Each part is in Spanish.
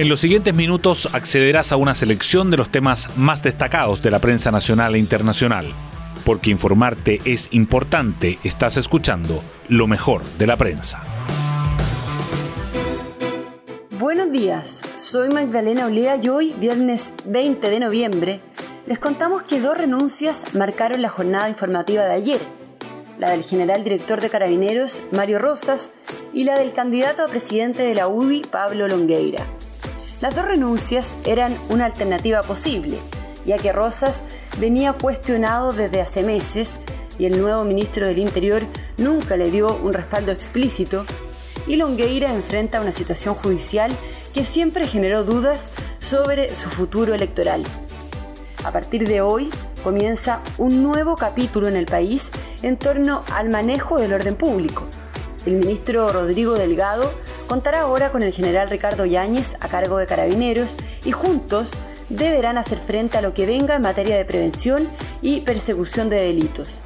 En los siguientes minutos accederás a una selección de los temas más destacados de la prensa nacional e internacional. Porque informarte es importante, estás escuchando lo mejor de la prensa. Buenos días, soy Magdalena Olea y hoy, viernes 20 de noviembre, les contamos que dos renuncias marcaron la jornada informativa de ayer. La del general director de Carabineros, Mario Rosas, y la del candidato a presidente de la UDI, Pablo Longueira. Las dos renuncias eran una alternativa posible, ya que Rosas venía cuestionado desde hace meses y el nuevo ministro del Interior nunca le dio un respaldo explícito, y Longueira enfrenta una situación judicial que siempre generó dudas sobre su futuro electoral. A partir de hoy comienza un nuevo capítulo en el país en torno al manejo del orden público. El ministro Rodrigo Delgado contará ahora con el general Ricardo Yáñez a cargo de Carabineros y juntos deberán hacer frente a lo que venga en materia de prevención y persecución de delitos.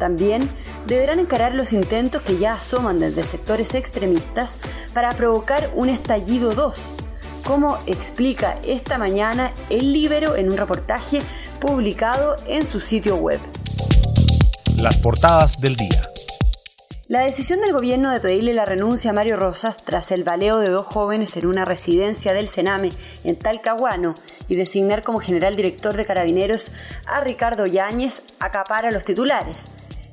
También deberán encarar los intentos que ya asoman desde sectores extremistas para provocar un estallido 2, como explica esta mañana el Libero en un reportaje publicado en su sitio web. Las portadas del día. La decisión del gobierno de pedirle la renuncia a Mario Rosas tras el baleo de dos jóvenes en una residencia del Sename en Talcahuano y designar como general director de carabineros a Ricardo Yáñez acapara los titulares.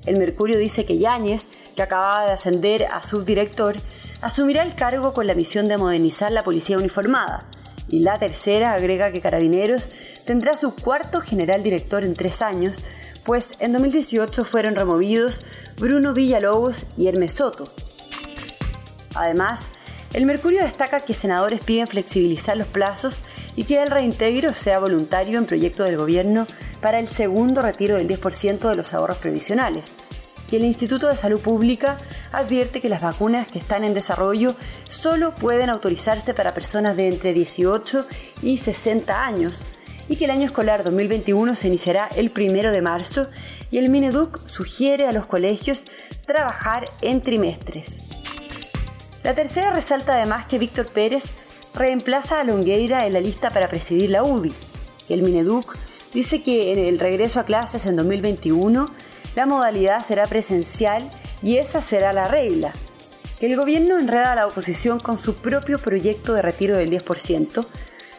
El Mercurio dice que Yáñez, que acababa de ascender a subdirector, asumirá el cargo con la misión de modernizar la policía uniformada. Y la tercera agrega que Carabineros tendrá su cuarto general director en tres años, pues en 2018 fueron removidos Bruno Villalobos y Hermes Soto. Además, el Mercurio destaca que senadores piden flexibilizar los plazos y que el reintegro sea voluntario en proyecto del gobierno para el segundo retiro del 10% de los ahorros previsionales. Y el Instituto de Salud Pública advierte que las vacunas que están en desarrollo solo pueden autorizarse para personas de entre 18 y 60 años, y que el año escolar 2021 se iniciará el primero de marzo y el Mineduc sugiere a los colegios trabajar en trimestres. La tercera resalta además que Víctor Pérez reemplaza a Longueira en la lista para presidir la UDI. El Mineduc dice que en el regreso a clases en 2021 la modalidad será presencial y esa será la regla. Que el gobierno enreda a la oposición con su propio proyecto de retiro del 10%,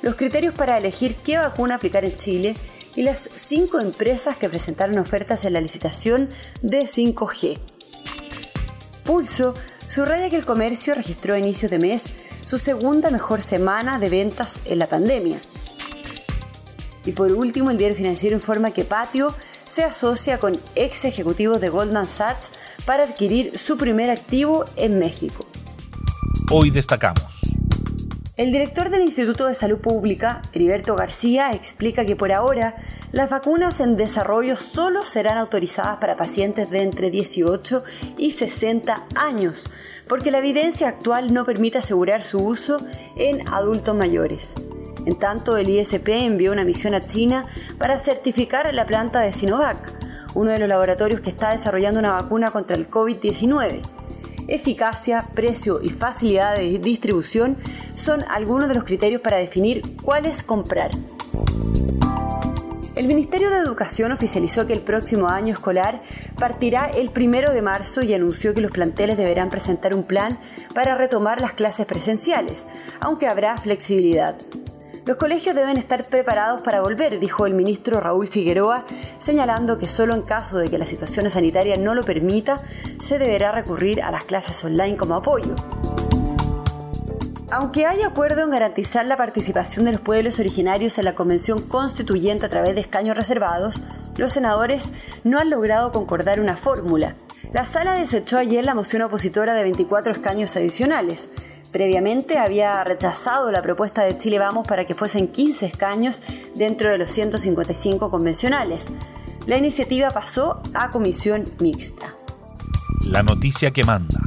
los criterios para elegir qué vacuna aplicar en Chile y las cinco empresas que presentaron ofertas en la licitación de 5G. Pulso subraya que el comercio registró a inicios de mes su segunda mejor semana de ventas en la pandemia. Y por último, el diario financiero informa que Patio se asocia con ex ejecutivos de Goldman Sachs para adquirir su primer activo en México. Hoy destacamos. El director del Instituto de Salud Pública, Heriberto García, explica que por ahora las vacunas en desarrollo solo serán autorizadas para pacientes de entre 18 y 60 años, porque la evidencia actual no permite asegurar su uso en adultos mayores. En tanto, el ISP envió una misión a China para certificar la planta de Sinovac, uno de los laboratorios que está desarrollando una vacuna contra el COVID-19. Eficacia, precio y facilidad de distribución son algunos de los criterios para definir cuáles comprar. El Ministerio de Educación oficializó que el próximo año escolar partirá el primero de marzo y anunció que los planteles deberán presentar un plan para retomar las clases presenciales, aunque habrá flexibilidad. Los colegios deben estar preparados para volver, dijo el ministro Raúl Figueroa, señalando que solo en caso de que la situación sanitaria no lo permita, se deberá recurrir a las clases online como apoyo. Aunque hay acuerdo en garantizar la participación de los pueblos originarios en la Convención Constituyente a través de escaños reservados, los senadores no han logrado concordar una fórmula. La sala desechó ayer la moción opositora de 24 escaños adicionales. Previamente había rechazado la propuesta de Chile Vamos para que fuesen 15 escaños dentro de los 155 convencionales. La iniciativa pasó a comisión mixta. La noticia que manda.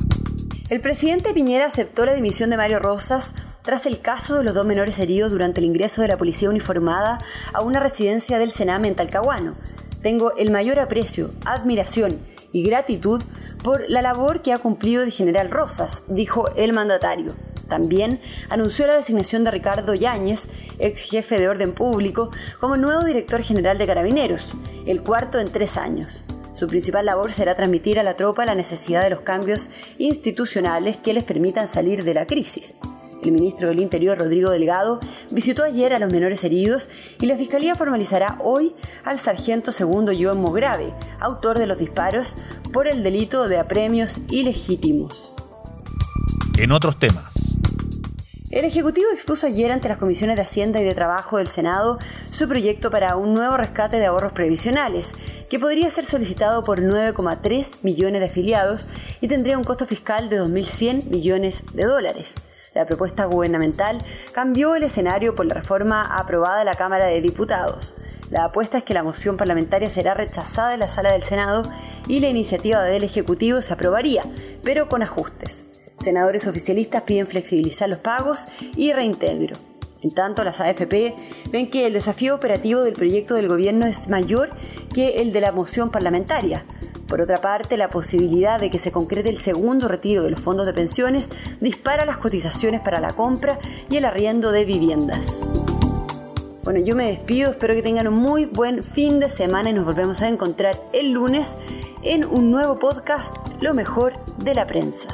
El presidente Piñera aceptó la dimisión de Mario Rosas tras el caso de los dos menores heridos durante el ingreso de la policía uniformada a una residencia del Sename en Talcahuano. Tengo el mayor aprecio, admiración y gratitud por la labor que ha cumplido el general Rosas, dijo el mandatario. También anunció la designación de Ricardo Yáñez, ex jefe de orden público, como nuevo director general de Carabineros, el cuarto en tres años. Su principal labor será transmitir a la tropa la necesidad de los cambios institucionales que les permitan salir de la crisis. El ministro del Interior, Rodrigo Delgado, visitó ayer a los menores heridos y la Fiscalía formalizará hoy al sargento segundo Joan Mograve, autor de los disparos, por el delito de apremios ilegítimos. En otros temas. El Ejecutivo expuso ayer ante las comisiones de Hacienda y de Trabajo del Senado su proyecto para un nuevo rescate de ahorros previsionales, que podría ser solicitado por 9,3 millones de afiliados y tendría un costo fiscal de 2.100 millones de dólares. La propuesta gubernamental cambió el escenario por la reforma aprobada en la Cámara de Diputados. La apuesta es que la moción parlamentaria será rechazada en la sala del Senado y la iniciativa del Ejecutivo se aprobaría, pero con ajustes. Senadores oficialistas piden flexibilizar los pagos y reintegro. En tanto, las AFP ven que el desafío operativo del proyecto del gobierno es mayor que el de la moción parlamentaria. Por otra parte, la posibilidad de que se concrete el segundo retiro de los fondos de pensiones dispara las cotizaciones para la compra y el arriendo de viviendas. Bueno, yo me despido, espero que tengan un muy buen fin de semana y nos volvemos a encontrar el lunes en un nuevo podcast, Lo mejor de la prensa.